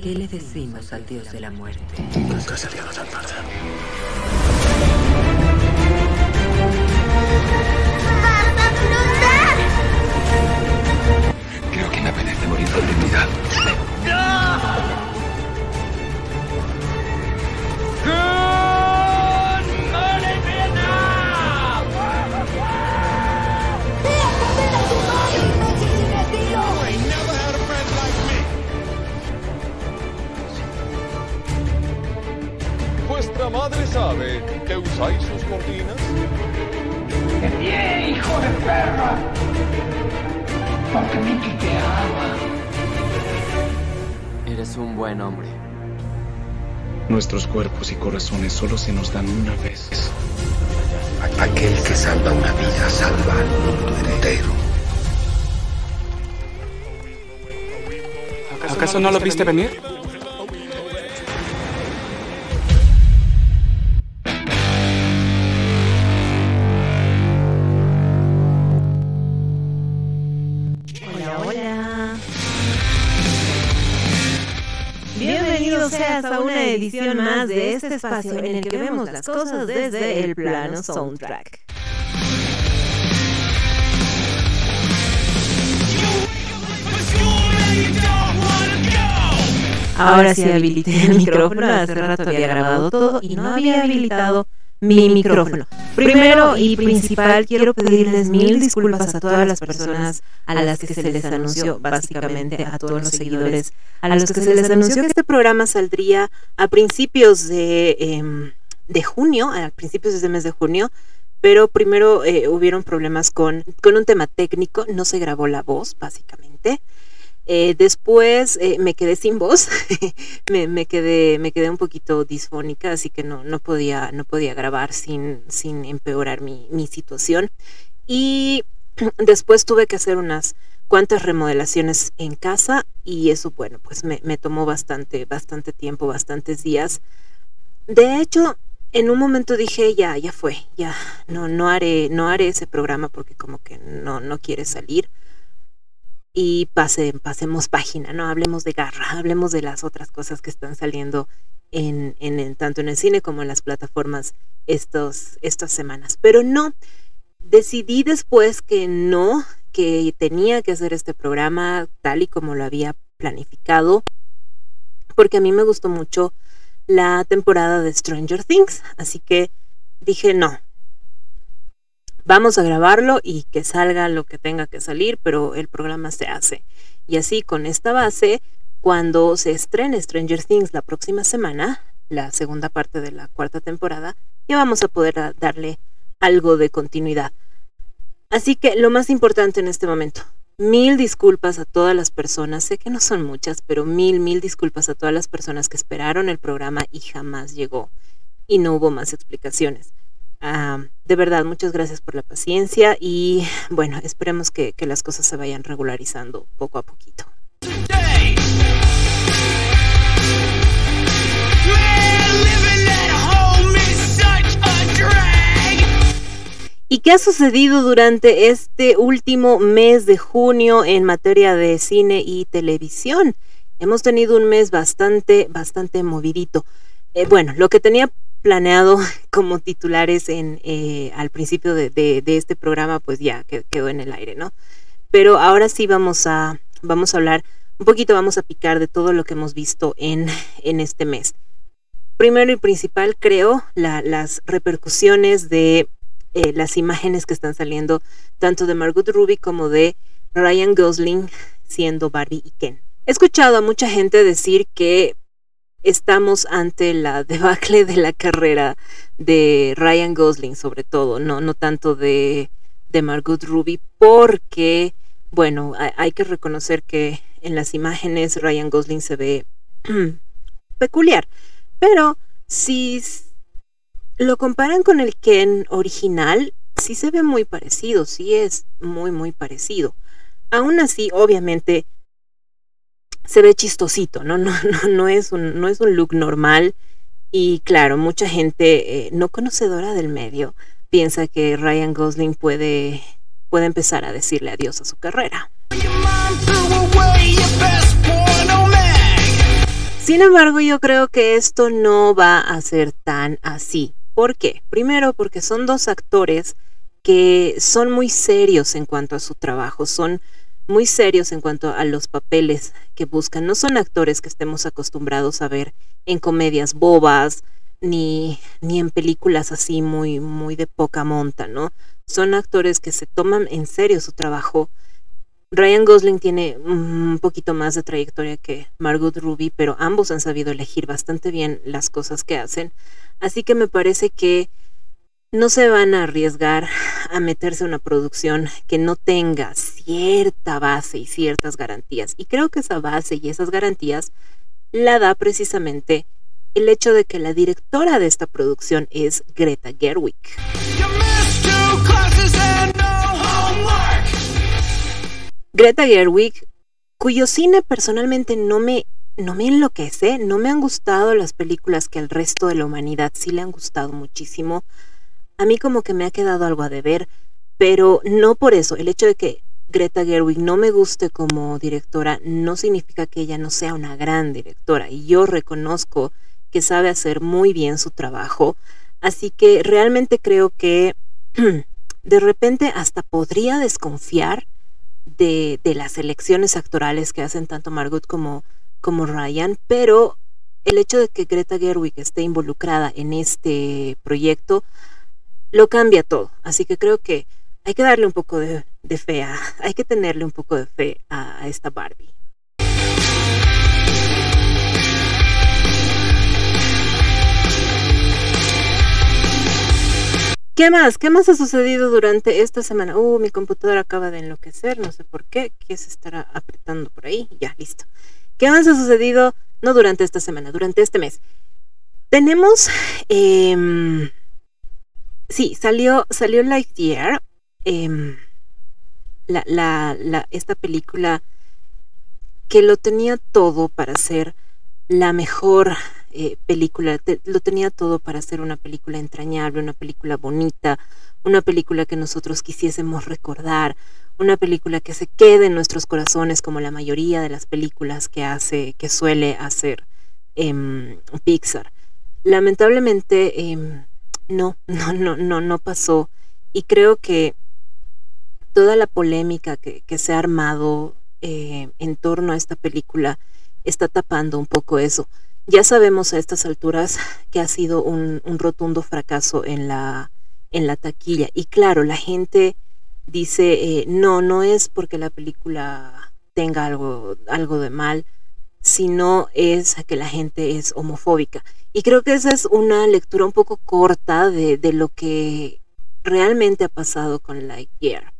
¿Qué le decimos al dios de la muerte? Nunca se tan tarde. Creo que me apetece morir con dignidad. ¿Vuestra madre sabe que usáis sus cortinas? ¡Bien, hijo de perra! Porque Mickey te ama. Eres un buen hombre. Nuestros cuerpos y corazones solo se nos dan una vez. Aquel que salva una vida salva al mundo entero. ¿Acaso no lo viste venir? Edición más de este espacio en el que vemos las cosas desde el plano soundtrack. Ahora sí habilité el micrófono, hace rato había grabado todo y no había habilitado mi micrófono. Primero y principal, quiero pedirles mil disculpas a todas las personas a las que se les anunció, básicamente a todos los seguidores, a los que se les anunció que este programa saldría a principios de, em, de junio, a principios de este mes de junio, pero primero eh, hubieron problemas con, con un tema técnico, no se grabó la voz, básicamente. Eh, después eh, me quedé sin voz, me, me, quedé, me quedé un poquito disfónica, así que no, no, podía, no podía grabar sin, sin empeorar mi, mi situación. Y después tuve que hacer unas cuantas remodelaciones en casa y eso, bueno, pues me, me tomó bastante, bastante tiempo, bastantes días. De hecho, en un momento dije, ya, ya fue, ya, no, no haré, no haré ese programa porque como que no, no quiere salir y pase, pasemos página, ¿no? Hablemos de garra, hablemos de las otras cosas que están saliendo en, en, tanto en el cine como en las plataformas estos, estas semanas. Pero no, decidí después que no, que tenía que hacer este programa tal y como lo había planificado, porque a mí me gustó mucho la temporada de Stranger Things, así que dije no, vamos a grabarlo y que salga lo que tenga que salir, pero el programa se hace. Y así con esta base, cuando se estrene Stranger Things la próxima semana, la segunda parte de la cuarta temporada, ya vamos a poder darle algo de continuidad. Así que lo más importante en este momento, mil disculpas a todas las personas, sé que no son muchas, pero mil, mil disculpas a todas las personas que esperaron el programa y jamás llegó y no hubo más explicaciones. Uh, de verdad, muchas gracias por la paciencia y bueno, esperemos que, que las cosas se vayan regularizando poco a poquito. ¿Y qué ha sucedido durante este último mes de junio en materia de cine y televisión? Hemos tenido un mes bastante, bastante movidito. Eh, bueno, lo que tenía planeado como titulares en, eh, al principio de, este programa, pues ya quedó en el aire, ¿no? Pero ahora sí vamos a, vamos a hablar un poquito, vamos a picar de todo lo que hemos visto en, en este mes. Primero y principal, creo, la, las repercusiones de eh, las imágenes que están saliendo tanto de Margot Ruby como de Ryan Gosling siendo Barbie y Ken. He escuchado a mucha gente decir que estamos ante la debacle de la carrera de Ryan Gosling, sobre todo, no, no tanto de, de Margot Ruby, porque, bueno, hay, hay, que reconocer que en las imágenes Ryan Gosling se ve peculiar, pero si lo comparan con el Ken original, sí se ve muy parecido, sí es muy, muy parecido. Aún así, obviamente, se ve chistosito, ¿no? No, no, no, es, un, no es un look normal. Y claro, mucha gente eh, no conocedora del medio piensa que Ryan Gosling puede, puede empezar a decirle adiós a su carrera. Sin embargo, yo creo que esto no va a ser tan así. ¿Por qué? Primero, porque son dos actores que son muy serios en cuanto a su trabajo, son muy serios en cuanto a los papeles que buscan. No son actores que estemos acostumbrados a ver en comedias bobas ni, ni en películas así muy, muy de poca monta, ¿no? Son actores que se toman en serio su trabajo. Ryan Gosling tiene un poquito más de trayectoria que Margot Ruby, pero ambos han sabido elegir bastante bien las cosas que hacen. Así que me parece que no se van a arriesgar a meterse a una producción que no tenga cierta base y ciertas garantías. Y creo que esa base y esas garantías la da precisamente el hecho de que la directora de esta producción es Greta Gerwig. Greta Gerwig, cuyo cine personalmente no me, no me enloquece, no me han gustado las películas que al resto de la humanidad sí le han gustado muchísimo a mí como que me ha quedado algo a deber, pero no por eso. El hecho de que Greta Gerwig no me guste como directora no significa que ella no sea una gran directora y yo reconozco que sabe hacer muy bien su trabajo, así que realmente creo que de repente hasta podría desconfiar de, las elecciones actorales que hacen tanto Margot como, como Ryan, pero el hecho de que Greta Gerwig esté involucrada en este proyecto lo cambia todo. Así que creo que hay que darle un poco de, fe, a, hay que tenerle un poco de fe a, esta Barbie. ¿Qué más? ¿Qué más ha sucedido durante esta semana? Uh, mi computadora acaba de enloquecer, no sé por qué. ¿Qué se estará apretando por ahí? Ya, listo. ¿Qué más ha sucedido? No durante esta semana, durante este mes. Tenemos eh, Sí, salió, salió Lightyear. Em, la, la, esta película que lo tenía todo para ser la mejor eh, película, lo tenía todo para ser una película entrañable, una película bonita, una película que nosotros quisiésemos recordar, una película que se quede en nuestros corazones como la mayoría de las películas que hace, que suele hacer em, Pixar. Lamentablemente em, no, no, no, no, no pasó. Y creo que toda la polémica que, se ha armado eh, en torno a esta película está tapando un poco eso. Ya sabemos a estas alturas que ha sido un, rotundo fracaso en la, en la taquilla. Y claro, la gente dice, eh, no, no es porque la película tenga algo, algo de mal, sino es que la gente es homofóbica. Y creo que esa es una lectura un poco corta de, lo que realmente ha pasado con Lightyear.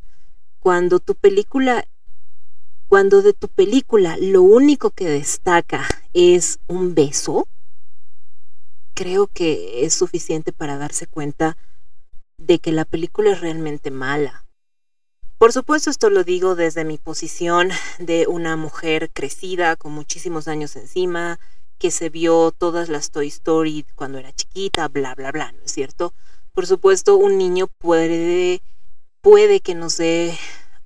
Cuando tu película, cuando de tu película lo único que destaca es un beso, creo que es suficiente para darse cuenta de que la película es realmente mala. Por supuesto, esto lo digo desde mi posición de una mujer crecida, con muchísimos años encima, que se vio todas las Toy Story cuando era chiquita, bla, bla, bla, ¿no es cierto? Por supuesto, un niño puede, puede que nos dé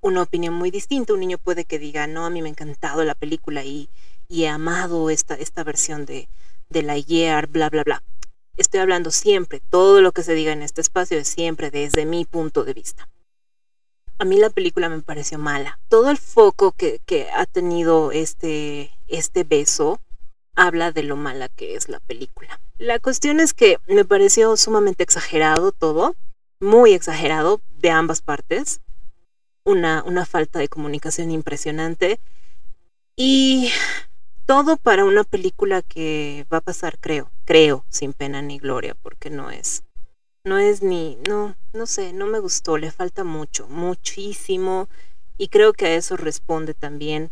una opinión muy distinta. Un niño puede que diga, no, a mí me ha encantado la película y, y he amado esta, esta versión de, de la Year, bla, bla, bla. Estoy hablando siempre, todo lo que se diga en este espacio es siempre desde mi punto de vista a mí la película me pareció mala. Todo el foco que, ha tenido este, este beso habla de lo mala que es la película. La cuestión es que me pareció sumamente exagerado todo, muy exagerado de ambas partes, una, una falta de comunicación impresionante y todo para una película que va a pasar, creo, creo, sin pena ni gloria, porque no es no es ni, no, no sé, no me gustó, le falta mucho, muchísimo, y creo que a eso responde también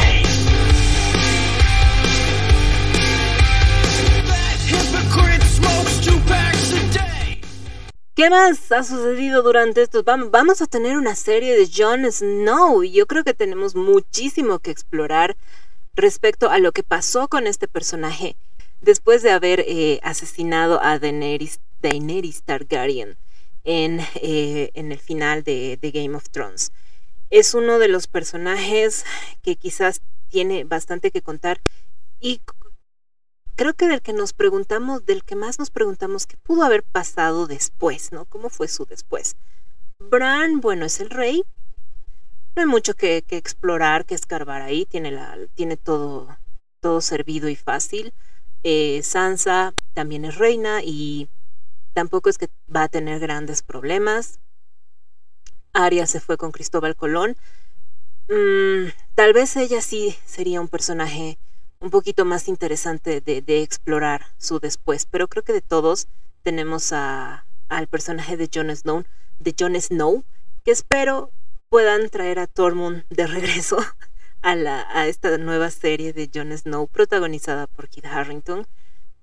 ¿Qué más ha sucedido durante estos? Vamos a tener una serie de Jon Snow y yo creo que tenemos muchísimo que explorar respecto a lo que pasó con este personaje después de haber eh, asesinado a Daenerys, Daenerys Targaryen en, eh, en el final de, de Game of Thrones. Es uno de los personajes que quizás tiene bastante que contar y creo que del que nos preguntamos, del que más nos preguntamos qué pudo haber pasado después, ¿no? ¿Cómo fue su después? Bran, bueno, es el rey. No hay mucho que, explorar, que escarbar ahí. Tiene, la, tiene todo, todo servido y fácil. Eh, Sansa también es reina y tampoco es que va a tener grandes problemas. Arya se fue con Cristóbal Colón. Mm, tal vez ella sí sería un personaje un poquito más interesante de, explorar su después, pero creo que de todos tenemos a, al personaje de Jon Snow, de Jon Snow, que espero puedan traer a Tormund de regreso a, la, a esta nueva serie de Jon Snow protagonizada por Kit Harrington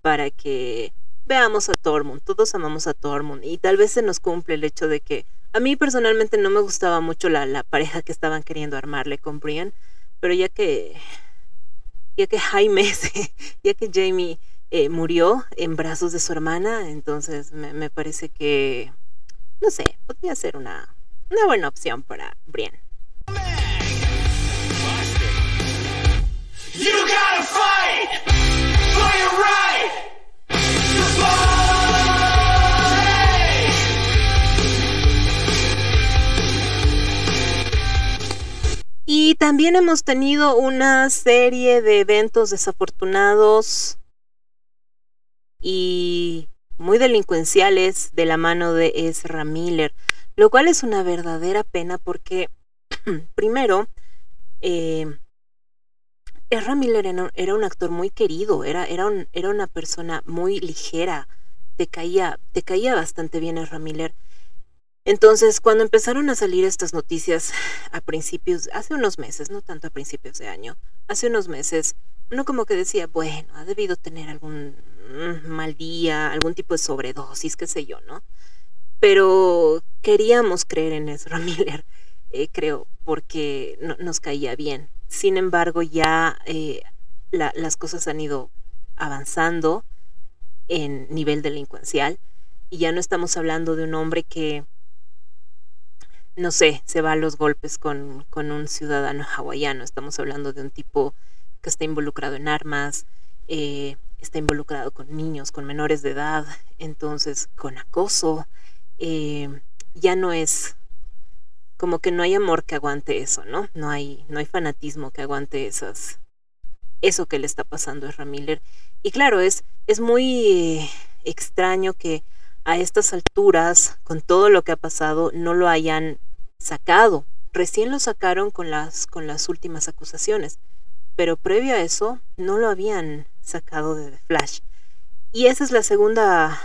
para que veamos a Tormund, todos amamos a Tormund y tal vez se nos cumple el hecho de que a mí personalmente no me gustaba mucho la, la pareja que estaban queriendo armarle con Brian, pero ya que ya que Jaime, ya que Jamie eh, murió en brazos de su hermana, entonces me, parece que, no sé, podría ser una, una buena opción para Brian. Y también hemos tenido una serie de eventos desafortunados y muy delincuenciales de la mano de Ezra Miller, lo cual es una verdadera pena porque, primero, eh, Ezra Miller era, un actor muy querido, era, era, era una persona muy ligera, te caía, te caía bastante bien Ezra Miller. Entonces, cuando empezaron a salir estas noticias a principios, hace unos meses, no tanto a principios de año, hace unos meses, uno como que decía, bueno, ha debido tener algún mm, mal día, algún tipo de sobredosis, qué sé yo, ¿no? Pero queríamos creer en Ezra Miller, eh, creo, porque no, nos caía bien. Sin embargo, ya eh, la, las cosas han ido avanzando en nivel delincuencial y ya no estamos hablando de un hombre que no sé, se va a los golpes con, con un ciudadano hawaiano. Estamos hablando de un tipo que está involucrado en armas, eh, está involucrado con niños, con menores de edad, entonces con acoso. Eh, ya no es como que no hay amor que aguante eso, ¿no? No hay, no hay fanatismo que aguante esas, eso que le está pasando a Ramiller. Y claro, es, es muy extraño que a estas alturas, con todo lo que ha pasado, no lo hayan sacado. Recién lo sacaron con las, con las últimas acusaciones, pero previo a eso no lo habían sacado de The Flash. Y esa es la segunda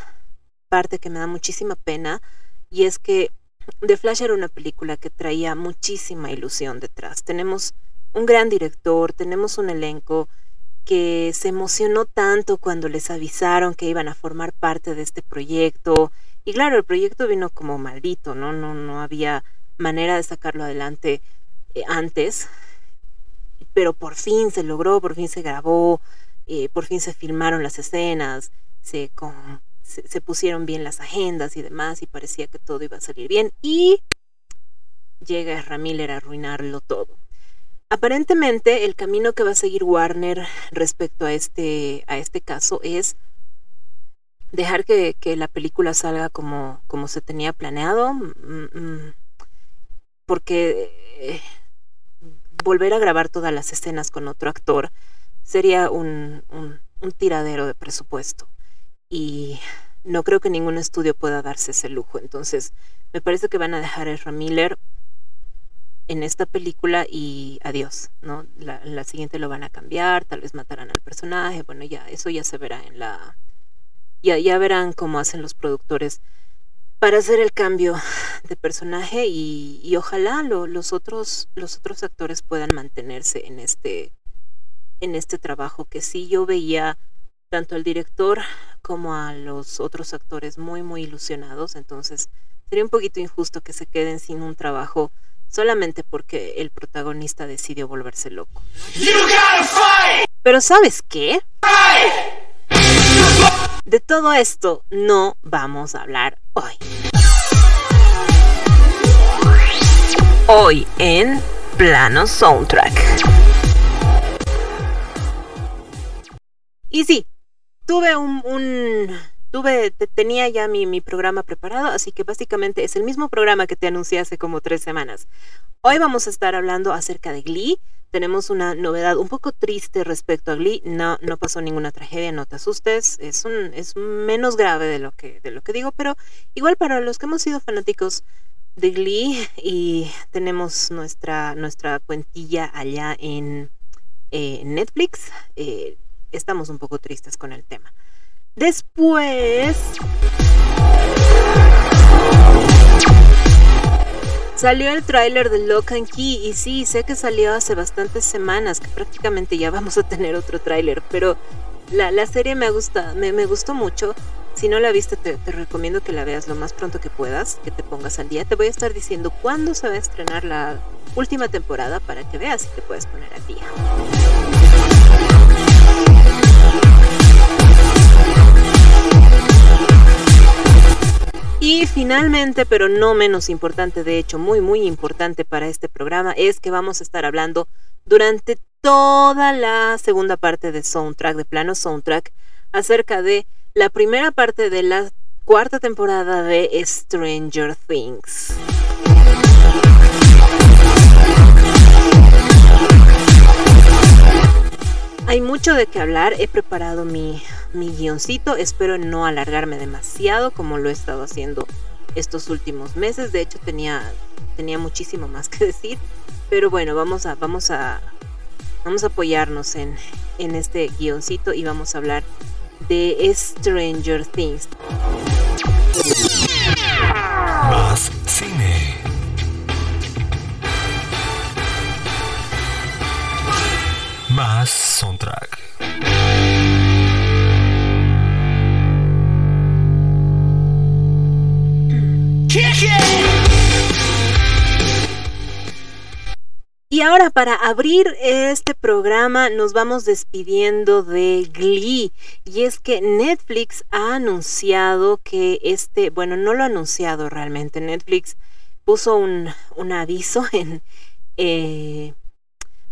parte que me da muchísima pena, y es que The Flash era una película que traía muchísima ilusión detrás. Tenemos un gran director, tenemos un elenco que se emocionó tanto cuando les avisaron que iban a formar parte de este proyecto. Y claro, el proyecto vino como maldito, ¿no? No, no había manera de sacarlo adelante eh, antes, pero por fin se logró, por fin se grabó, eh, por fin se filmaron las escenas, se, con, se, pusieron bien las agendas y demás y parecía que todo iba a salir bien y llega Ramiller a arruinarlo todo. Aparentemente el camino que va a seguir Warner respecto a este, a este caso es dejar que, que la película salga como, como se tenía planeado. Mm, mm, porque eh, volver a grabar todas las escenas con otro actor sería un, un, un, tiradero de presupuesto. Y no creo que ningún estudio pueda darse ese lujo. Entonces, me parece que van a dejar a Ezra Miller en esta película y adiós, ¿no? La, siguiente lo van a cambiar, tal vez matarán al personaje, bueno, ya, eso ya se verá en la... Ya verán cómo hacen los productores para hacer el cambio de personaje y, y ojalá lo, los otros los otros actores puedan mantenerse en este en este trabajo que sí yo veía tanto al director como a los otros actores muy muy ilusionados entonces sería un poquito injusto que se queden sin un trabajo solamente porque el protagonista decidió volverse loco. Pero ¿sabes qué? De todo esto no vamos a hablar hoy. Hoy en Plano Soundtrack. Y sí, tuve un, un tuve, tenía ya mi, programa preparado, así que básicamente es el mismo programa que te anuncié hace como tres semanas. Hoy vamos a estar hablando acerca de Glee. Tenemos una novedad un poco triste respecto a Glee. No, no pasó ninguna tragedia, no te asustes. Es, un, es menos grave de lo, que, de lo que digo, pero igual para los que hemos sido fanáticos de Glee y tenemos nuestra, nuestra cuentilla allá en eh, Netflix, eh, estamos un poco tristes con el tema. Después salió el tráiler de Lock and Key y sí, sé que salió hace bastantes semanas, que prácticamente ya vamos a tener otro tráiler, pero la, la, serie me, gusta, me, me, gustó mucho. Si no la viste, te, te, recomiendo que la veas lo más pronto que puedas, que te pongas al día. Te voy a estar diciendo cuándo se va a estrenar la última temporada para que veas y te puedes poner al día. Y finalmente, pero no menos importante, de hecho muy muy importante para este programa, es que vamos a estar hablando durante toda la segunda parte de Soundtrack, de plano Soundtrack, acerca de la primera parte de la cuarta temporada de Stranger Things. Hay mucho de qué hablar, he preparado mi, mi guioncito, espero no alargarme demasiado como lo he estado haciendo estos últimos meses, de hecho tenía, tenía muchísimo más que decir, pero bueno, vamos a, vamos a, vamos a apoyarnos en, en este guioncito y vamos a hablar de Stranger Things. Más cine. Más soundtrack. Y ahora para abrir este programa nos vamos despidiendo de Glee. Y es que Netflix ha anunciado que este, bueno, no lo ha anunciado realmente. Netflix puso un, un aviso en... Eh,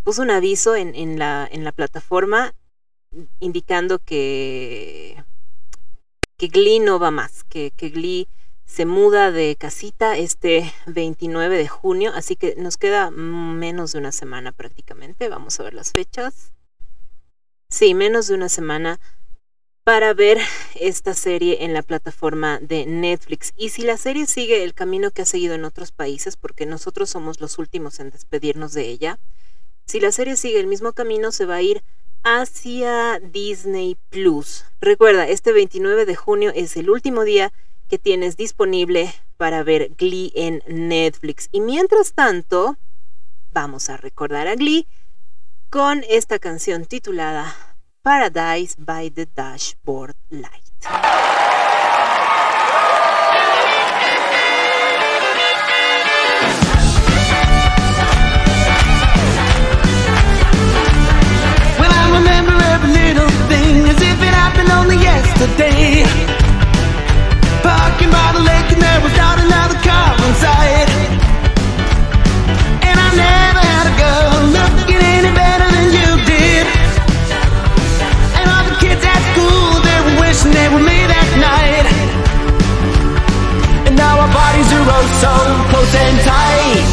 puso un aviso en, la, la plataforma indicando que, que Glee no va más, que, que Glee se muda de casita este 29 de junio, así que nos queda menos de una semana prácticamente. Vamos a ver las fechas. Sí, menos de una semana para ver esta serie en la plataforma de Netflix. Y si la serie sigue el camino que ha seguido en otros países, porque nosotros somos los últimos en despedirnos de ella, si la serie sigue el mismo camino, se va a ir hacia Disney Plus. Recuerda, este 29 de junio es el último día que tienes disponible para ver Glee en Netflix. Y mientras tanto, vamos a recordar a Glee con esta canción titulada Paradise by the Dashboard Light. Happened only yesterday. Parking by the lake and there was not another car inside. And I never had a girl looking any better than you did. And all the kids at school, they were wishing they were me that night. And now our bodies are oh so close and tight.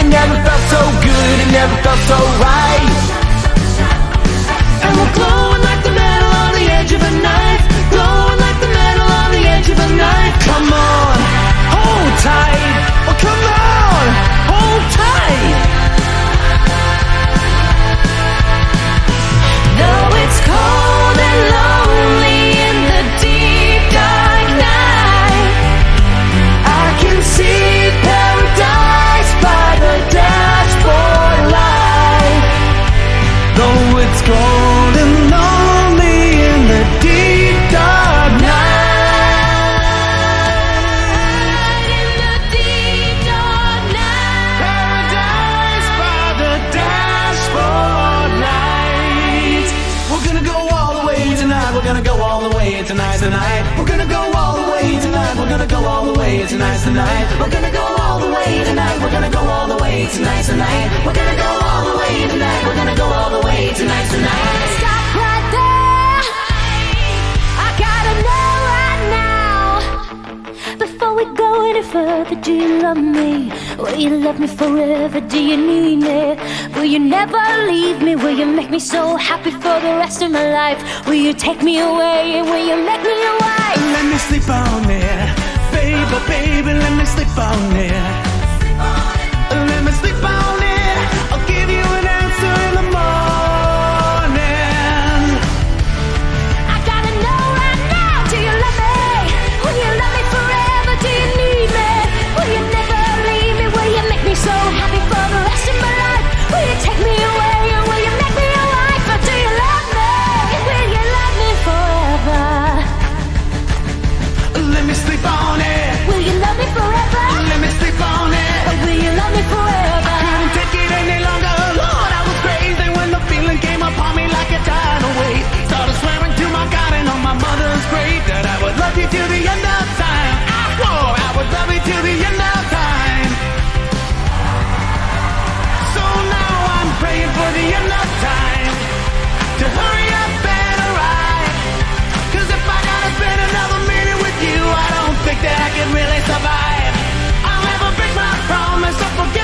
It never felt so good, it never felt so right. And we're glowing knife. Glowing like the metal on the edge of a knife. Come on, hold tight. Oh, come on, hold tight. All the way tonight, tonight. We're gonna go all the way tonight. We're gonna go all the way tonight, tonight. We're gonna go all the way tonight. We're gonna go all the way tonight, tonight. Stop right there. I gotta know right now. Before we go any further, do you love me? Will you love me forever? Do you need me? Will you never leave me? Will you make me so happy for the rest of my life? Will you take me away will you make me wife? Let me sleep on it, baby, baby. Let me sleep on it. Let me sleep on it. My mother's grave that I would love you till the end of time. I swore I would love you till the end of time. So now I'm praying for the end of time to hurry up and arrive. Cause if I gotta spend another minute with you, I don't think that I can really survive. I'll never break my promise or forget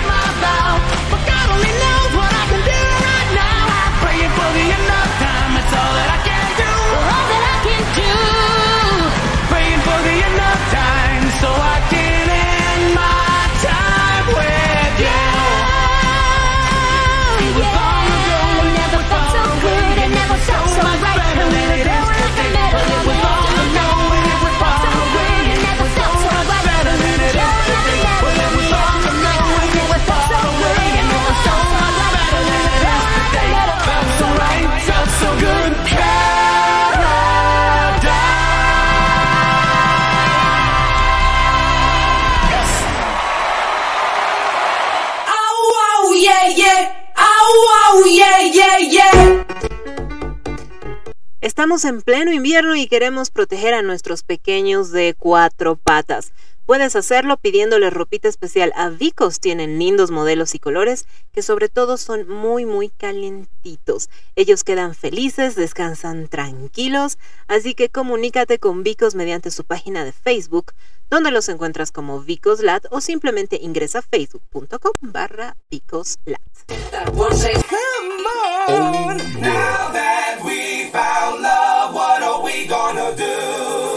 Estamos en pleno invierno y queremos proteger a nuestros pequeños de cuatro patas. Puedes hacerlo pidiéndole ropita especial a Vicos. Tienen lindos modelos y colores que sobre todo son muy muy calentitos. Ellos quedan felices, descansan tranquilos, así que comunícate con Vicos mediante su página de Facebook, donde los encuentras como Vicoslat o simplemente ingresa a facebook.com barra Vicoslat.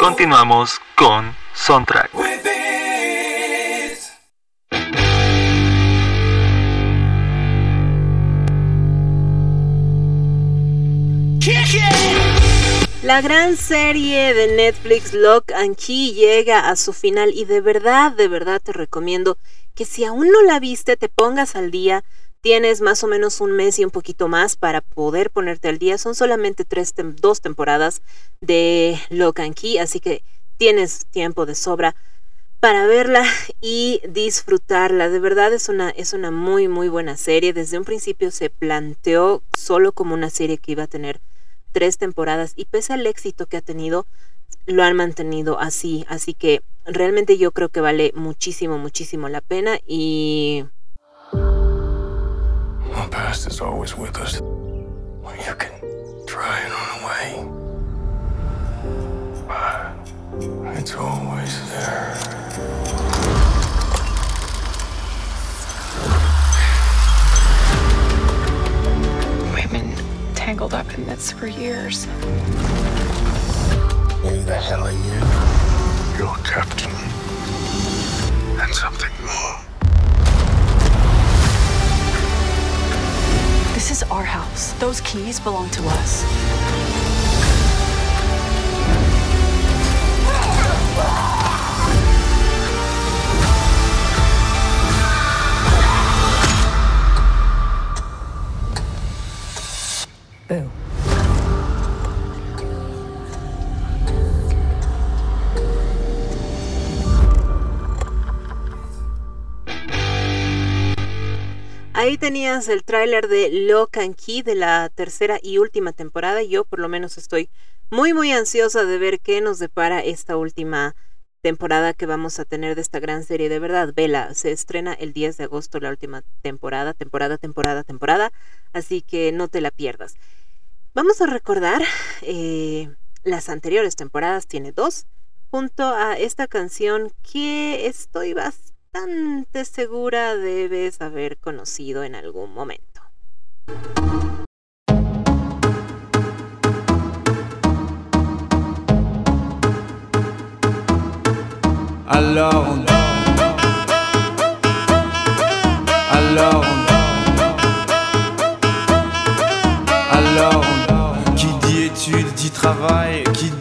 Continuamos con Soundtrack. La gran serie de Netflix Lock and Key llega a su final y de verdad, de verdad te recomiendo que si aún no la viste te pongas al día. Tienes más o menos un mes y un poquito más para poder ponerte al día. Son solamente tres dos temporadas de Lock and Key, así que tienes tiempo de sobra para verla y disfrutarla. De verdad es una, es una muy, muy buena serie. Desde un principio se planteó solo como una serie que iba a tener tres temporadas y pese al éxito que ha tenido, lo han mantenido así. Así que realmente yo creo que vale muchísimo, muchísimo la pena y... Past is always with us. Well, you can try and run away. But uh, it's always there. We've been tangled up in this for years. Who the hell are you? You're captain. And something more. This is our house. Those keys belong to us. Ahí tenías el tráiler de Lock and Key de la tercera y última temporada. Yo por lo menos estoy muy muy ansiosa de ver qué nos depara esta última temporada que vamos a tener de esta gran serie. De verdad, vela, se estrena el 10 de agosto la última temporada, temporada, temporada, temporada, así que no te la pierdas. Vamos a recordar eh, las anteriores temporadas, tiene dos, junto a esta canción que estoy bastante segura debes haber conocido en algún momento. Alors on Alors Alors Qui dit études dit travail Qui dit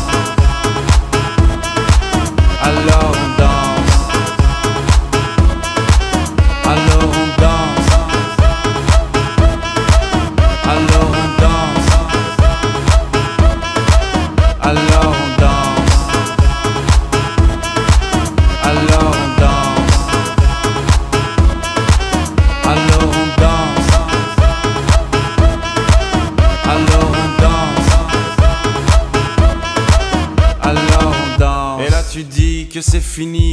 alors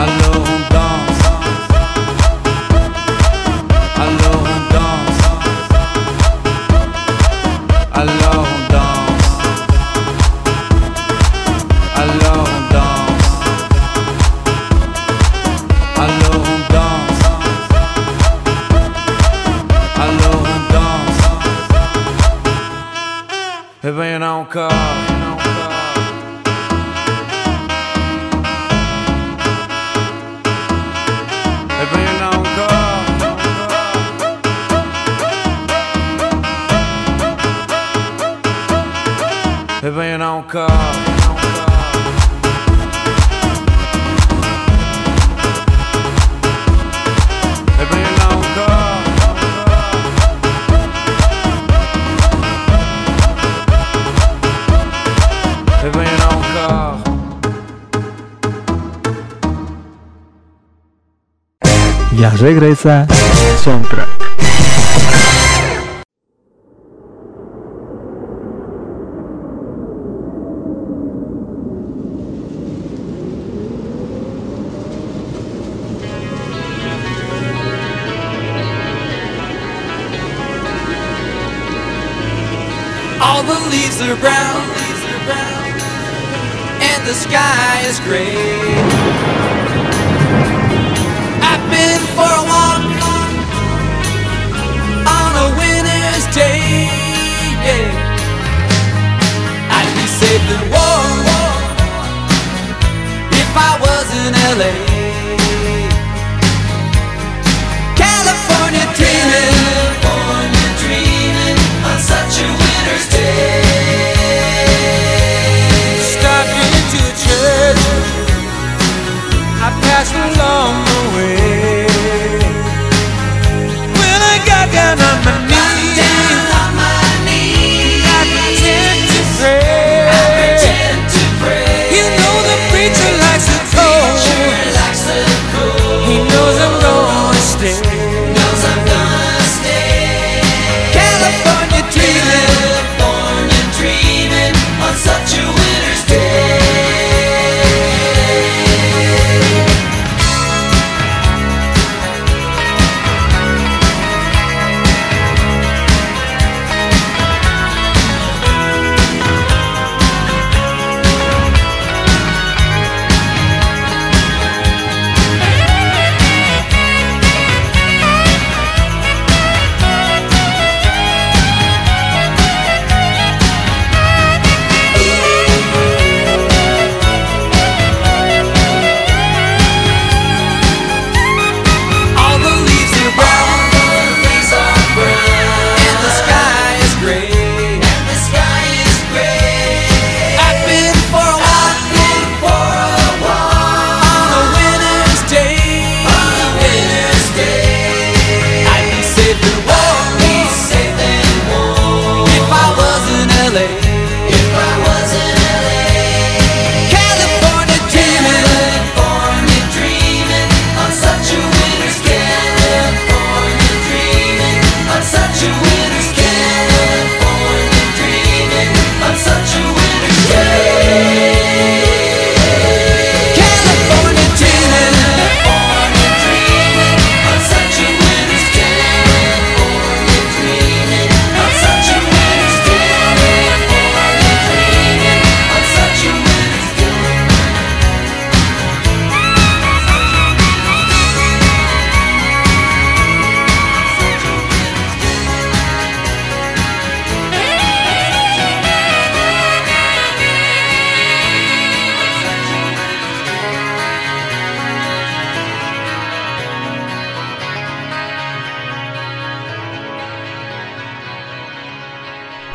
On regresa Soundtrack.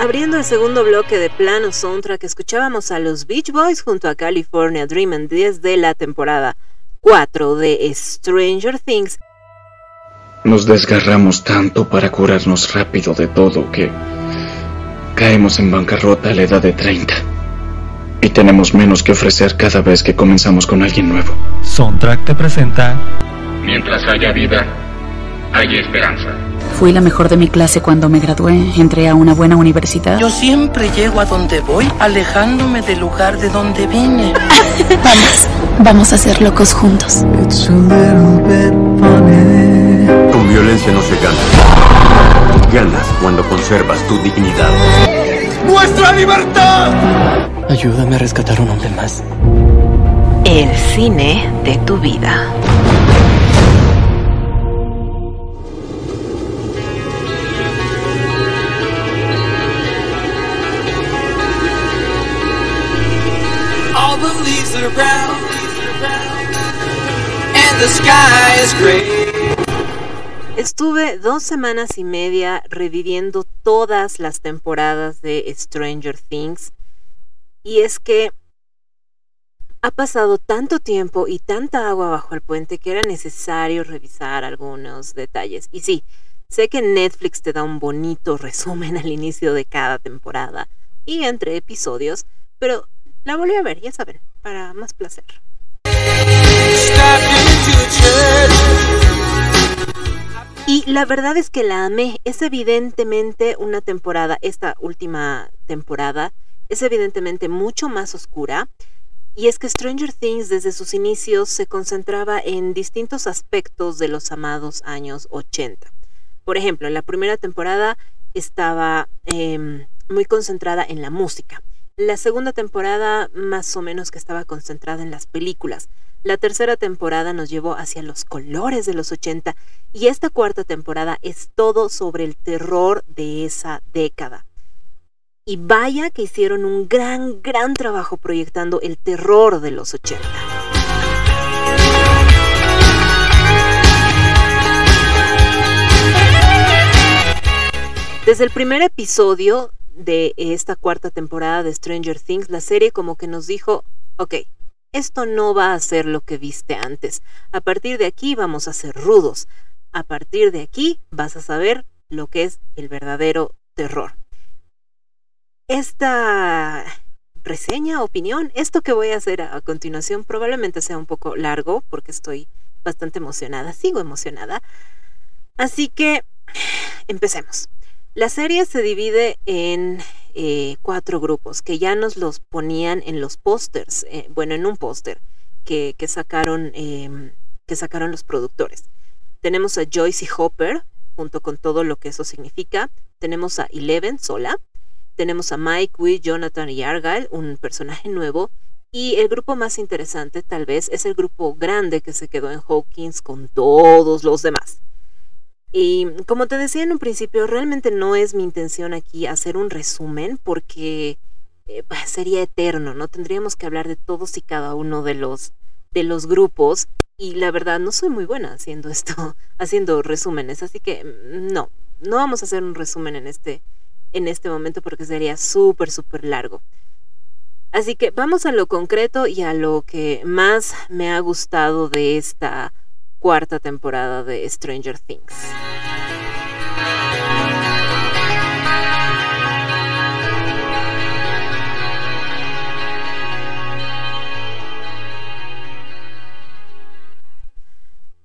Abriendo el segundo bloque de plano soundtrack, escuchábamos a los Beach Boys junto a California Dreamin' desde la temporada 4 de Stranger Things. Nos desgarramos tanto para curarnos rápido de todo que caemos en bancarrota a la edad de 30. Y tenemos menos que ofrecer cada vez que comenzamos con alguien nuevo. Soundtrack te presenta Mientras haya vida, hay esperanza. Fui la mejor de mi clase cuando me gradué. Entré a una buena universidad. Yo siempre llego a donde voy, alejándome del lugar de donde vine. vamos, vamos a ser locos juntos. Con violencia no se gana. Ganas cuando conservas tu dignidad. ¡Nuestra libertad! Ayúdame a rescatar un hombre más. El cine de tu vida. Estuve dos semanas y media reviviendo todas las temporadas de Stranger Things. Y es que ha pasado tanto tiempo y tanta agua bajo el puente que era necesario revisar algunos detalles. Y sí, sé que Netflix te da un bonito resumen al inicio de cada temporada y entre episodios, pero la volví a ver, ya saben, para más placer. Y la verdad es que la amé. Es evidentemente una temporada, esta última temporada, es evidentemente mucho más oscura. Y es que Stranger Things desde sus inicios se concentraba en distintos aspectos de los amados años 80. Por ejemplo, en la primera temporada estaba eh, muy concentrada en la música. La segunda temporada más o menos que estaba concentrada en las películas. La tercera temporada nos llevó hacia los colores de los 80 y esta cuarta temporada es todo sobre el terror de esa década. Y vaya que hicieron un gran, gran trabajo proyectando el terror de los 80. Desde el primer episodio de esta cuarta temporada de Stranger Things, la serie como que nos dijo, ok, esto no va a ser lo que viste antes. A partir de aquí vamos a ser rudos. A partir de aquí vas a saber lo que es el verdadero terror. Esta reseña, opinión, esto que voy a hacer a continuación probablemente sea un poco largo porque estoy bastante emocionada, sigo emocionada. Así que empecemos. La serie se divide en eh, cuatro grupos que ya nos los ponían en los pósters, eh, bueno, en un póster que, sacaron, eh, que sacaron los productores. Tenemos a Joyce y Hopper, junto con todo lo que eso significa. Tenemos a Eleven sola. Tenemos a Mike, Will, Jonathan y Argyle, un personaje nuevo. Y el grupo más interesante, tal vez, es el grupo grande que se quedó en Hawkins con todos los demás. Y como te decía en un principio, realmente no es mi intención aquí hacer un resumen porque eh, sería eterno, ¿no? Tendríamos que hablar de todos y cada uno de los, de los grupos y la verdad no soy muy buena haciendo esto, haciendo resúmenes, así que mm, no, no vamos a hacer un resumen en este, en este momento porque sería súper, súper largo. Así que vamos a lo concreto y a lo que más me ha gustado de esta cuarta temporada de Stranger Things.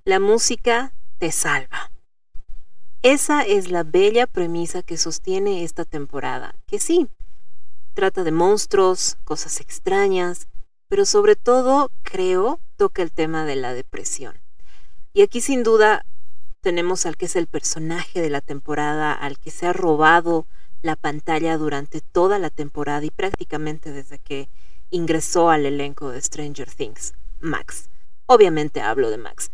La música te salva. Esa es la bella premisa que sostiene esta temporada, que sí, trata de monstruos, cosas extrañas, pero sobre todo, creo, toca el tema de la depresión. Y aquí sin duda tenemos al que es el personaje de la temporada, al que se ha robado la pantalla durante toda la temporada y prácticamente desde que ingresó al elenco de Stranger Things, Max. Obviamente hablo de Max.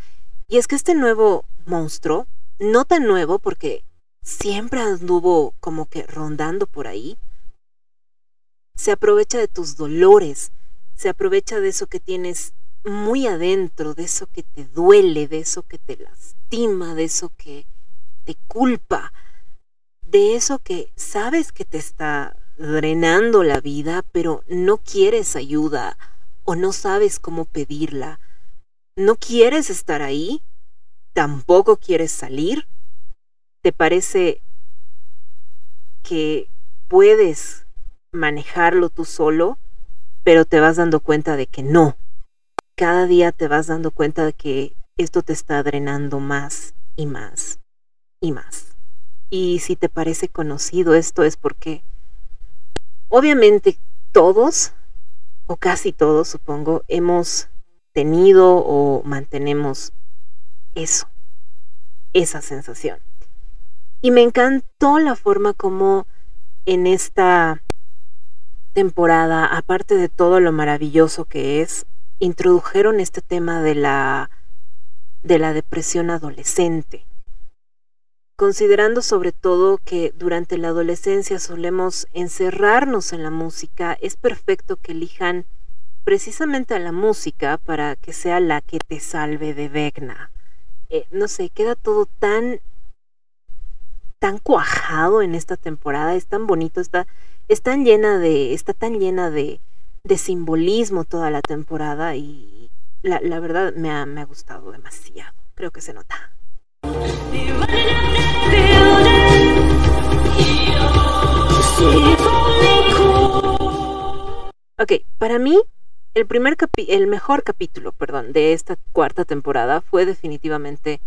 Y es que este nuevo monstruo, no tan nuevo porque siempre anduvo como que rondando por ahí, se aprovecha de tus dolores, se aprovecha de eso que tienes muy adentro, de eso que te duele, de eso que te lastima, de eso que te culpa. de eso que sabes que te está drenando la vida, pero no quieres ayuda o no sabes cómo pedirla. No quieres estar ahí, tampoco quieres salir. ¿Te parece que puedes manejarlo tú solo, pero te vas dando cuenta de que no? Cada día te vas dando cuenta de que esto te está drenando más y más y más. Y si te parece conocido esto es porque obviamente todos, o casi todos supongo, hemos tenido o mantenemos eso, esa sensación. Y me encantó la forma como en esta temporada, aparte de todo lo maravilloso que es, introdujeron este tema de la de la depresión adolescente. Considerando sobre todo que durante la adolescencia solemos encerrarnos en la música, es perfecto que elijan precisamente a la música para que sea la que te salve de Vegna. Eh, no sé, queda todo tan tan cuajado en esta temporada, es tan bonito, está, es tan llena de, está tan llena de, de simbolismo toda la temporada y la, verdad me ha, me ha gustado demasiado. Creo que se nota. Ok, para mí el primer el mejor capítulo, perdón, de esta cuarta temporada fue definitivamente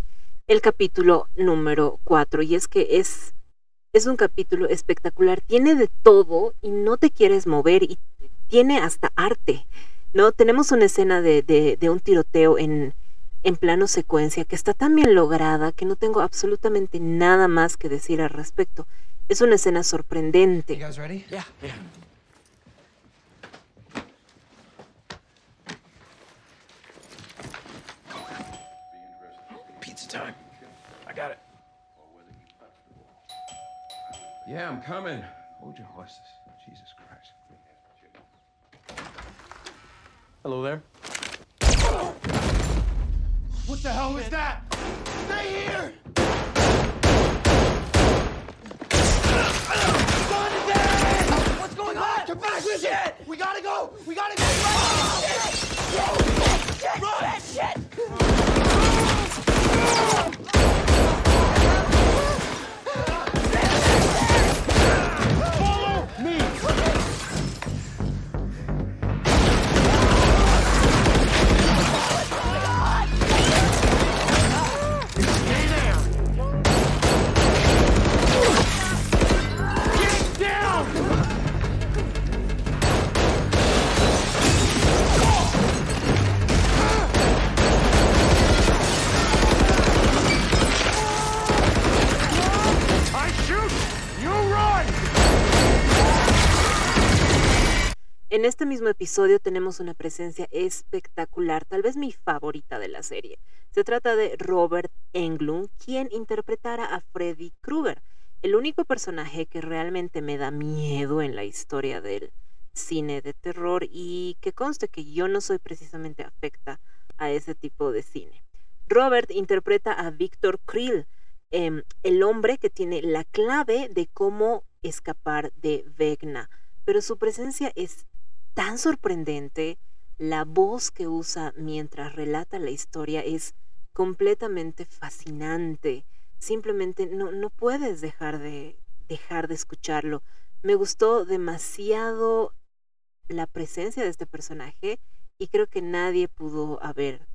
el capítulo número 4 y es que es es un capítulo espectacular, tiene de todo y no te quieres mover y tiene hasta arte. ¿no? Tenemos una escena de, de, de un tiroteo en, en plano secuencia que está tan bien lograda que no tengo absolutamente nada más que decir al respecto. Es una escena sorprendente. You guys ready? Yeah. yeah. Pizza time. I got it. Yeah, I'm coming. Hello there. What the hell was that? Stay here! What's going on? Come back, listen! We gotta go! We gotta go! Ah! Mismo episodio tenemos una presencia espectacular, tal vez mi favorita de la serie. Se trata de Robert Englund, quien interpretara a Freddy Krueger, el único personaje que realmente me da miedo en la historia del cine de terror y que conste que yo no soy precisamente afecta a ese tipo de cine. Robert interpreta a Victor Krill, em, el hombre que tiene la clave de cómo escapar de Vegna, pero su presencia es tan sorprendente, la voz que usa mientras relata la historia es completamente fascinante. Simplemente no, no puedes dejar de, dejar de escucharlo. Me gustó demasiado la presencia de este personaje y creo que nadie pudo haber,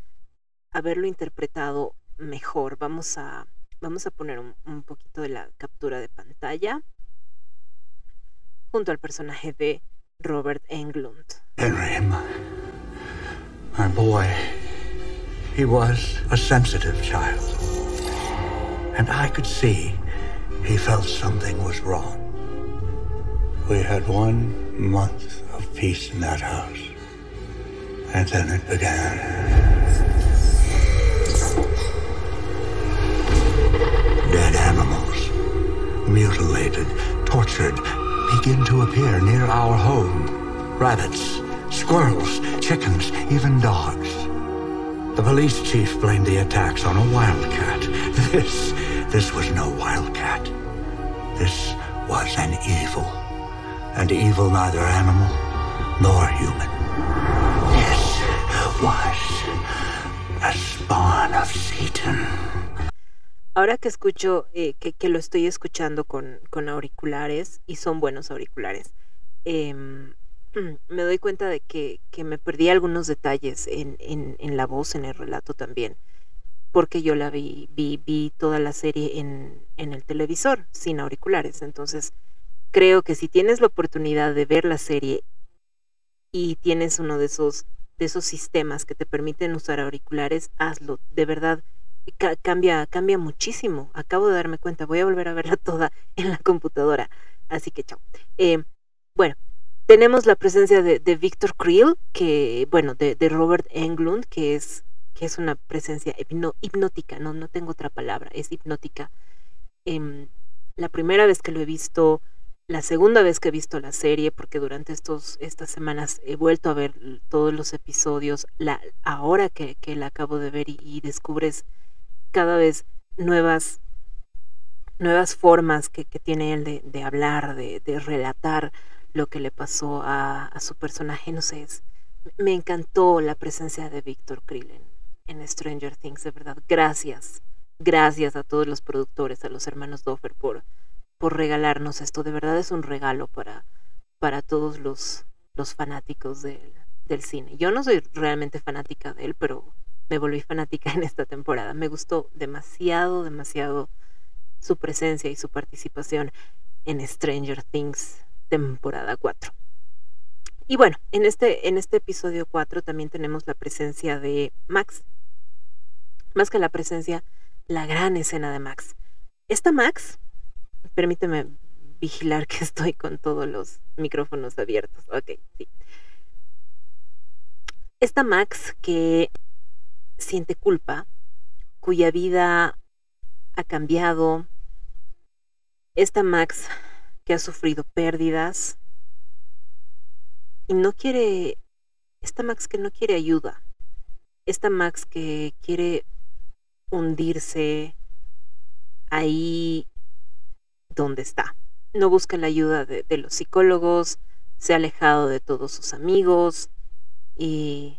haberlo interpretado mejor. Vamos a, vamos a poner un, un poquito de la captura de pantalla junto al personaje de Robert Englund. Henry, my, my boy, he was a sensitive child. And I could see he felt something was wrong. We had one month of peace in that house. And then it began. Dead animals, mutilated, tortured, begin to appear near our home. Rabbits, squirrels, chickens, even dogs. The police chief blamed the attacks on a wildcat. This, this was no wildcat. This was an evil, and evil neither animal nor human. This was a spawn of Satan. Ahora que escucho, eh, que, lo estoy escuchando con, con, auriculares, y son buenos auriculares, eh, me doy cuenta de que, que me perdí algunos detalles en, en, en, la voz, en el relato también, porque yo la vi, vi, vi toda la serie en, en el televisor, sin auriculares. Entonces, creo que si tienes la oportunidad de ver la serie y tienes uno de esos, de esos sistemas que te permiten usar auriculares, hazlo. De verdad, cambia, cambia muchísimo. Acabo de darme cuenta, voy a volver a verla toda en la computadora. Así que chao. Eh, bueno, tenemos la presencia de, de Victor Creel, que, bueno, de, de, Robert Englund, que es, que es una presencia hipno, hipnótica, no, no tengo otra palabra, es hipnótica. Eh, la primera vez que lo he visto, la segunda vez que he visto la serie, porque durante estos, estas semanas he vuelto a ver todos los episodios, la, ahora que, que la acabo de ver y descubres cada vez nuevas nuevas formas que, tiene él de, hablar, de, relatar lo que le pasó a, su personaje, no sé, es, me encantó la presencia de Víctor Krill en, en, Stranger Things, de verdad, gracias, gracias a todos los productores, a los hermanos Doffer por, por regalarnos esto, de verdad es un regalo para, para todos los, los fanáticos del, del cine. Yo no soy realmente fanática de él, pero me volví fanática en esta temporada. Me gustó demasiado, demasiado su presencia y su participación en Stranger Things temporada 4. Y bueno, en este, en este episodio 4 también tenemos la presencia de Max. Más que la presencia, la gran escena de Max. Esta Max, permíteme vigilar que estoy con todos los micrófonos abiertos. Ok, sí. Esta Max que siente culpa, cuya vida ha cambiado. Esta Max que ha sufrido pérdidas y no quiere, esta Max que no quiere ayuda, esta Max que quiere hundirse ahí donde está. No busca la ayuda de, de los psicólogos, se ha alejado de todos sus amigos y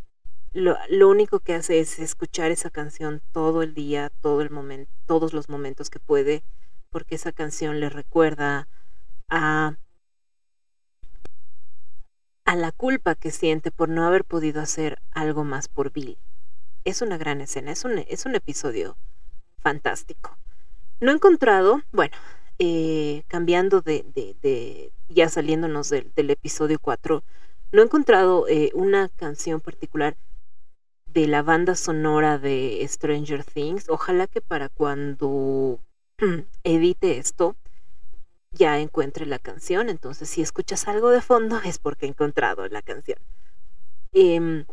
lo, lo, único que hace es escuchar esa canción todo el día, todo el momento, todos los momentos que puede, porque esa canción le recuerda a, a la culpa que siente por no haber podido hacer algo más por Bill. Es una gran escena, es un, es un episodio fantástico. No he encontrado, bueno, eh, cambiando de, de, ya saliéndonos del, del episodio 4, no he encontrado eh, una canción particular de la banda sonora de Stranger Things. Ojalá que para cuando edite esto ya encuentre la canción. Entonces, si escuchas algo de fondo es porque he encontrado la canción. Eh,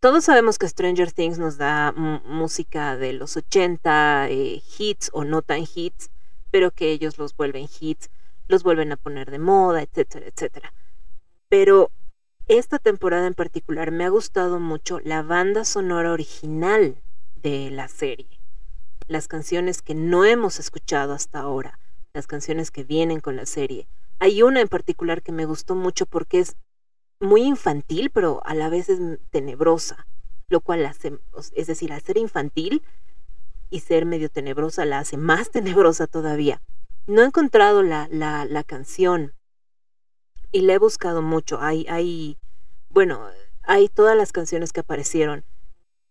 todos sabemos que Stranger Things nos da música de los 80, eh, hits o no tan hits, pero que ellos los vuelven hits, los vuelven a poner de moda, etcétera, etcétera. Pero esta temporada en particular me ha gustado mucho la banda sonora original de la serie. Las canciones que no hemos escuchado hasta ahora, las canciones que vienen con la serie. Hay una en particular que me gustó mucho porque es muy infantil, pero a la vez es tenebrosa, lo cual hace, es decir, al ser infantil y ser medio tenebrosa la hace más tenebrosa todavía. No he encontrado la, la, la canción y la he buscado mucho. Hay, hay, bueno, hay todas las canciones que aparecieron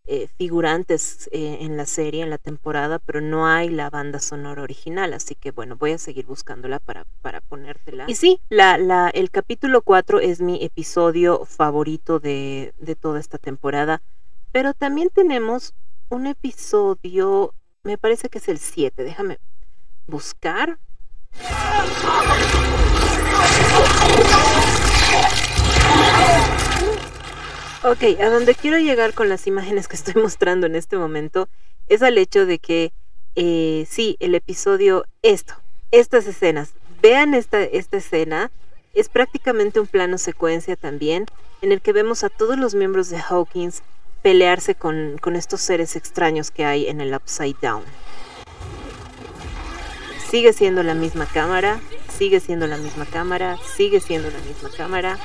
eh, figurantes eh, en la serie, en la temporada, pero no hay la banda sonora original, así que bueno, voy a seguir buscándola para, para ponértela. Y sí, la, la, el capítulo 4 es mi episodio favorito de, de toda esta temporada, pero también tenemos un episodio, me parece que es el 7, déjame buscar. Ok, a donde quiero llegar con las imágenes que estoy mostrando en este momento es al hecho de que eh, sí, el episodio, esto, estas escenas, vean esta, esta escena, es prácticamente un plano secuencia también, en el que vemos a todos los miembros de Hawkins pelearse con, con estos seres extraños que hay en el Upside Down. Sigue siendo la misma cámara, sigue siendo la misma cámara, sigue siendo la misma cámara.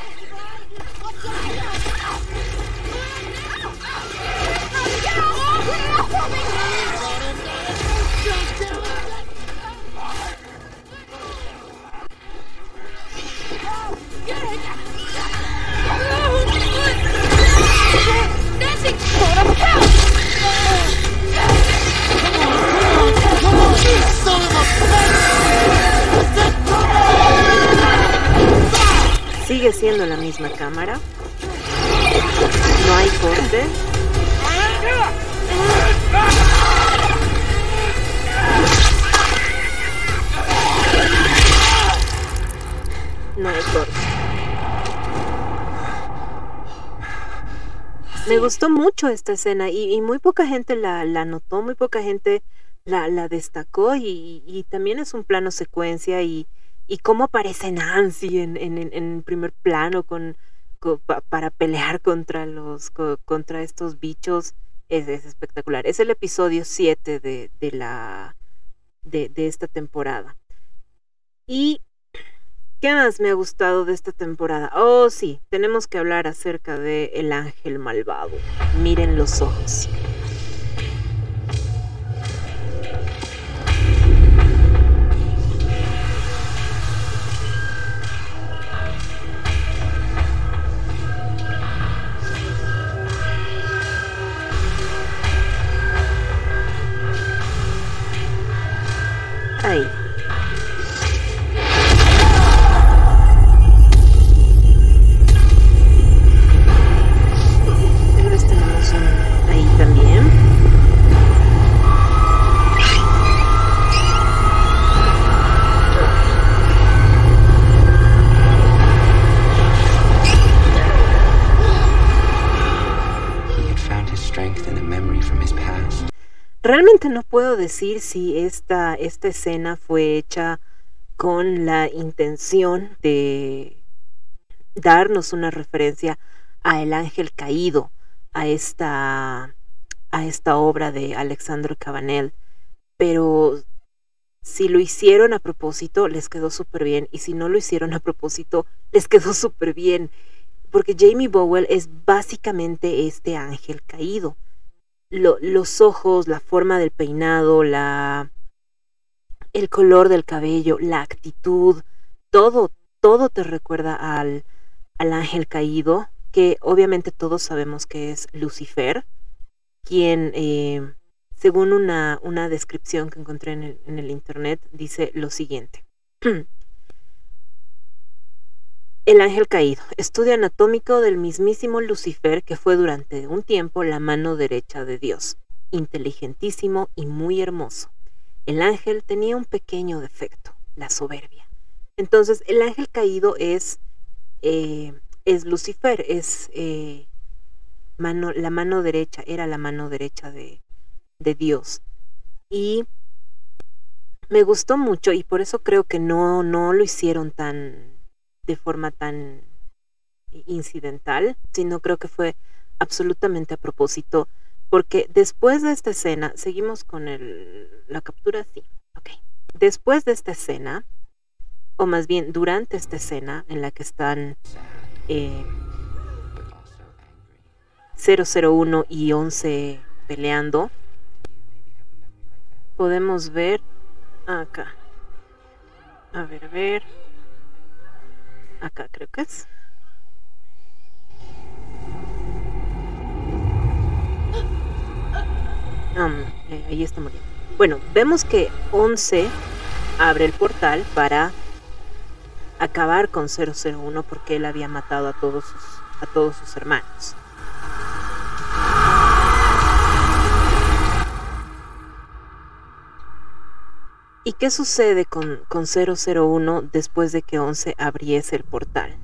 Sigue siendo la misma cámara. No hay corte. No hay corte. Me gustó mucho esta escena y, muy poca gente la, la notó, muy poca gente la, la destacó y también es un plano secuencia y, y cómo aparece Nancy en, primer plano con, co- pa- para pelear contra los co- contra estos bichos es, es espectacular. Es el episodio 7 de, de de, de esta temporada. Y ¿qué más me ha gustado de esta temporada? Oh, sí, tenemos que hablar acerca de El Ángel Malvado. Miren los ojos. Ahí. Realmente no puedo decir si esta, esta escena fue hecha con la intención de darnos una referencia a El Ángel Caído, a esta, a esta obra de Alexandro Cabanel, pero si lo hicieron a propósito, les quedó súper bien, y si no lo hicieron a propósito, les quedó súper bien, porque Jamie Bowell es básicamente este ángel caído lo- los ojos, la forma del peinado, la el color del cabello, la actitud, todo, todo te recuerda al, al ángel caído, que obviamente todos sabemos que es Lucifer, quien, eh, según una, una descripción que encontré en el, en el internet, dice lo siguiente. El ángel caído, estudio anatómico del mismísimo Lucifer que fue durante un tiempo la mano derecha de Dios, inteligentísimo y muy hermoso. El ángel tenía un pequeño defecto, la soberbia. Entonces, el ángel caído es, eh, es Lucifer, es eh, mano, la mano derecha, era la mano derecha de, de Dios. Y me gustó mucho y por eso creo que no, no lo hicieron tan de forma tan incidental, sino creo que fue absolutamente a propósito, porque después de esta escena, seguimos con el, la captura, sí, ok. Después de esta escena, o más bien durante esta escena en la que están eh, 001 y 11 peleando, podemos ver acá. A ver, ver. Acá creo que es. Um, eh, ahí está muriendo. Bueno, vemos que 11 abre el portal para acabar con 001 porque él había matado a todos sus, a todos sus hermanos. ¿Y qué sucede con, con 001 después de que 11 abriese el portal?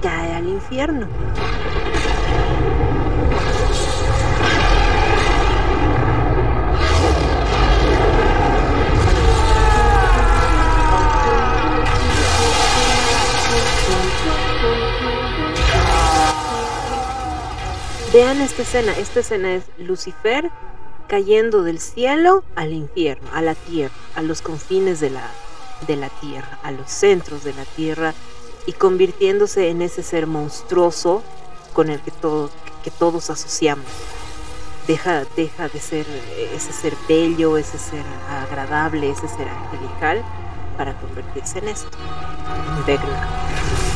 Cae al infierno. Vean esta escena, esta escena es Lucifer cayendo del cielo al infierno, a la tierra, a los confines de la, de la tierra, a los centros de la tierra y convirtiéndose en ese ser monstruoso con el que, todo, que todos asociamos. Deja, deja de ser ese ser bello, ese ser agradable, ese ser angelical, para convertirse en esto, Vecna.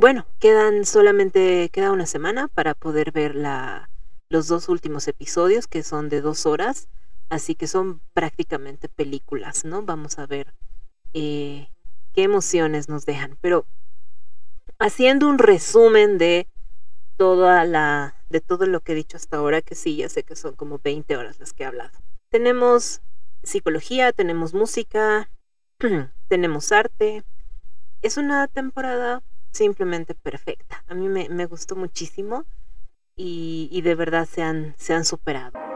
Bueno, quedan solamente, queda una semana para poder ver la, los dos últimos episodios que son de dos horas, así que son prácticamente películas, ¿no? Vamos a ver eh, qué emociones nos dejan. Pero haciendo un resumen de toda la, de todo lo que he dicho hasta ahora, que sí, ya sé que son como 20 horas las que he hablado. Tenemos psicología, tenemos música, tenemos arte. Es una temporada simplemente perfecta. A mí me, me gustó muchísimo y, y, de verdad se han, se han superado.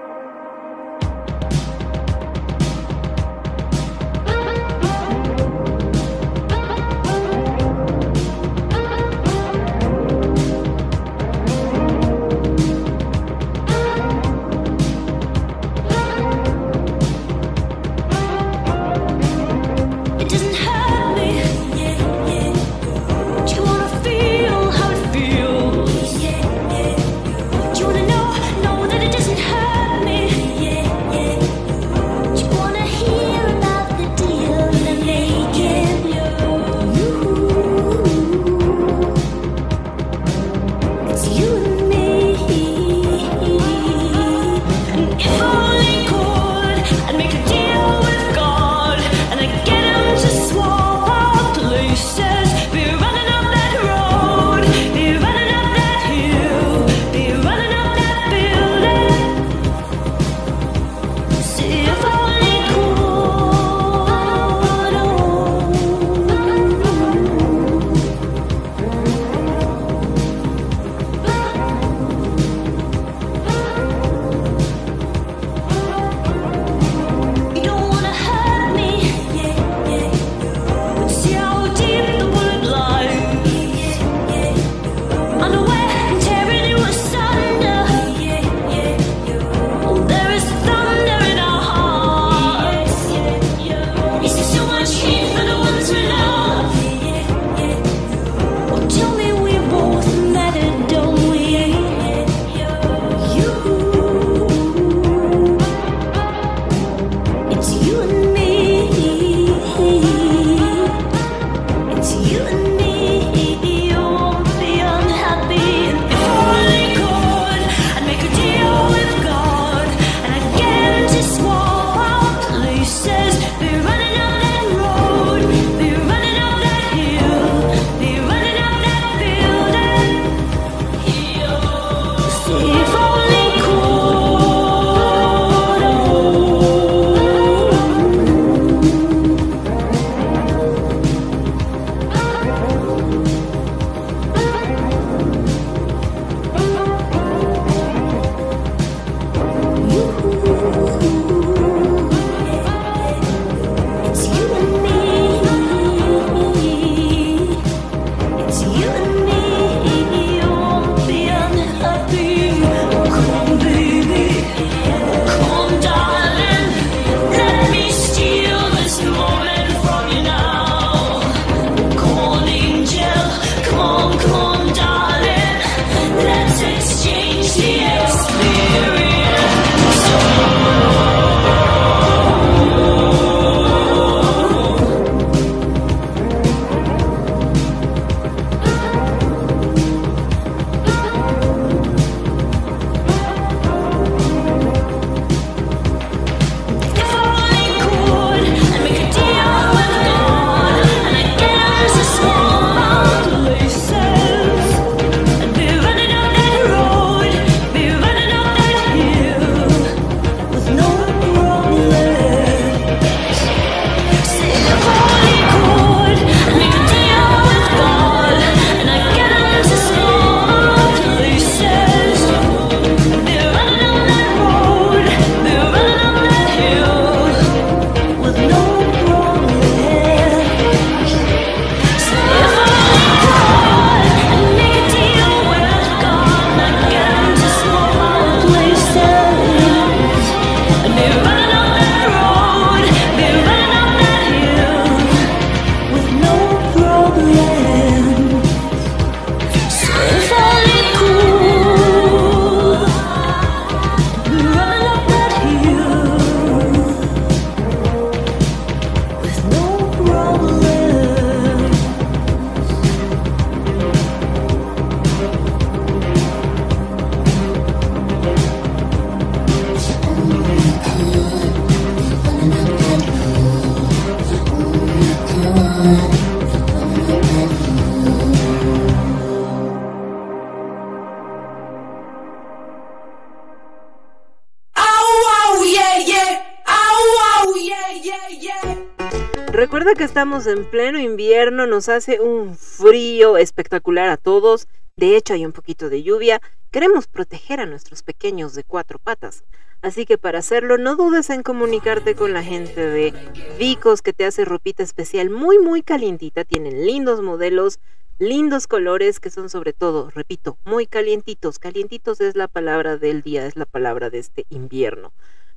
En pleno invierno, nos hace un frío espectacular a todos. De hecho, hay un poquito de lluvia. Queremos proteger a nuestros pequeños de cuatro patas. Así que para hacerlo, no dudes en comunicarte con la gente de Vicos que te hace ropita especial muy, muy calientita. Tienen lindos modelos, lindos colores que son sobre todo, repito, muy calientitos. Calientitos es la palabra del día, es la palabra de este invierno.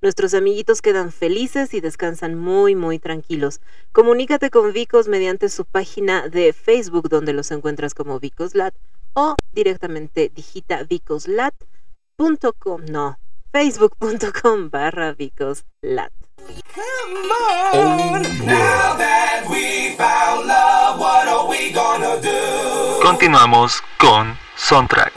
Nuestros amiguitos quedan felices y descansan muy, muy tranquilos. Comunícate con Vicos mediante su página de Facebook, donde los encuentras como Vicoslat, o directamente digita vicoslat.com, no, facebook.com barra vicoslat. Continuamos con Soundtrack.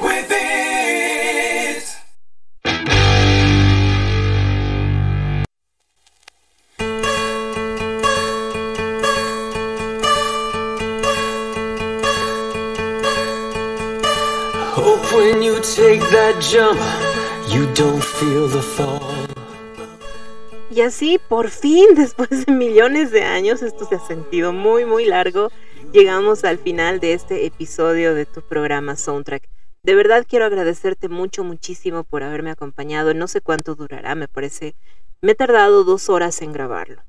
Y así, por fin, después de millones de años, esto se ha sentido muy, muy largo, llegamos al final de este episodio de tu programa Soundtrack. De verdad quiero agradecerte mucho, muchísimo por haberme acompañado. No sé cuánto durará, me parece. Me he tardado dos horas en grabarlo.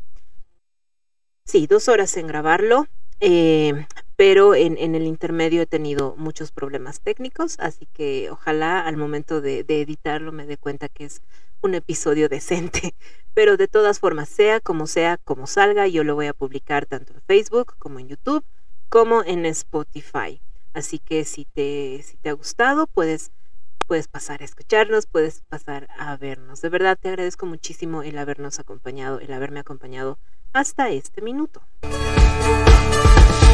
Sí, dos horas en grabarlo. Eh, pero en, en, el intermedio he tenido muchos problemas técnicos, así que ojalá al momento de, de, editarlo me dé cuenta que es un episodio decente. Pero de todas formas, sea como sea, como salga, yo lo voy a publicar tanto en Facebook como en YouTube, como en Spotify. Así que si te, si te ha gustado, puedes, puedes pasar a escucharnos, puedes pasar a vernos. De verdad te agradezco muchísimo el habernos acompañado, el haberme acompañado hasta este minuto.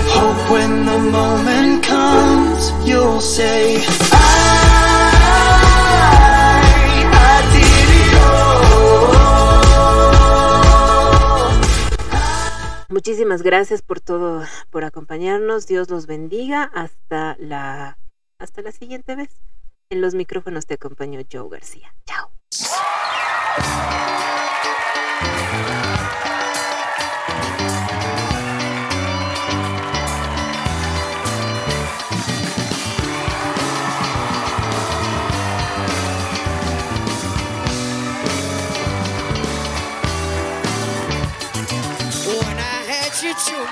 Hope when the moment comes, you'll say. Muchísimas gracias por todo, por acompañarnos. Dios los bendiga. Hasta la, hasta la siguiente vez. En los micrófonos te acompañó Joe García. Chao.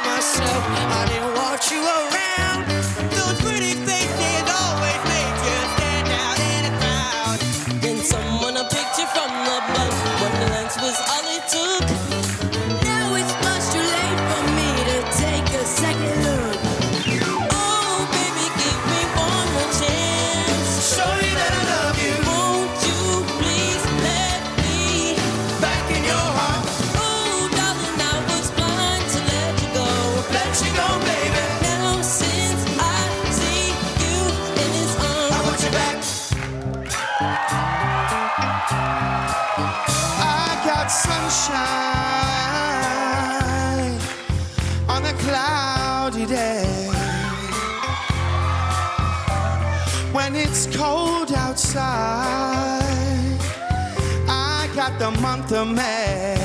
Myself. I didn't want you around. I got the month of May.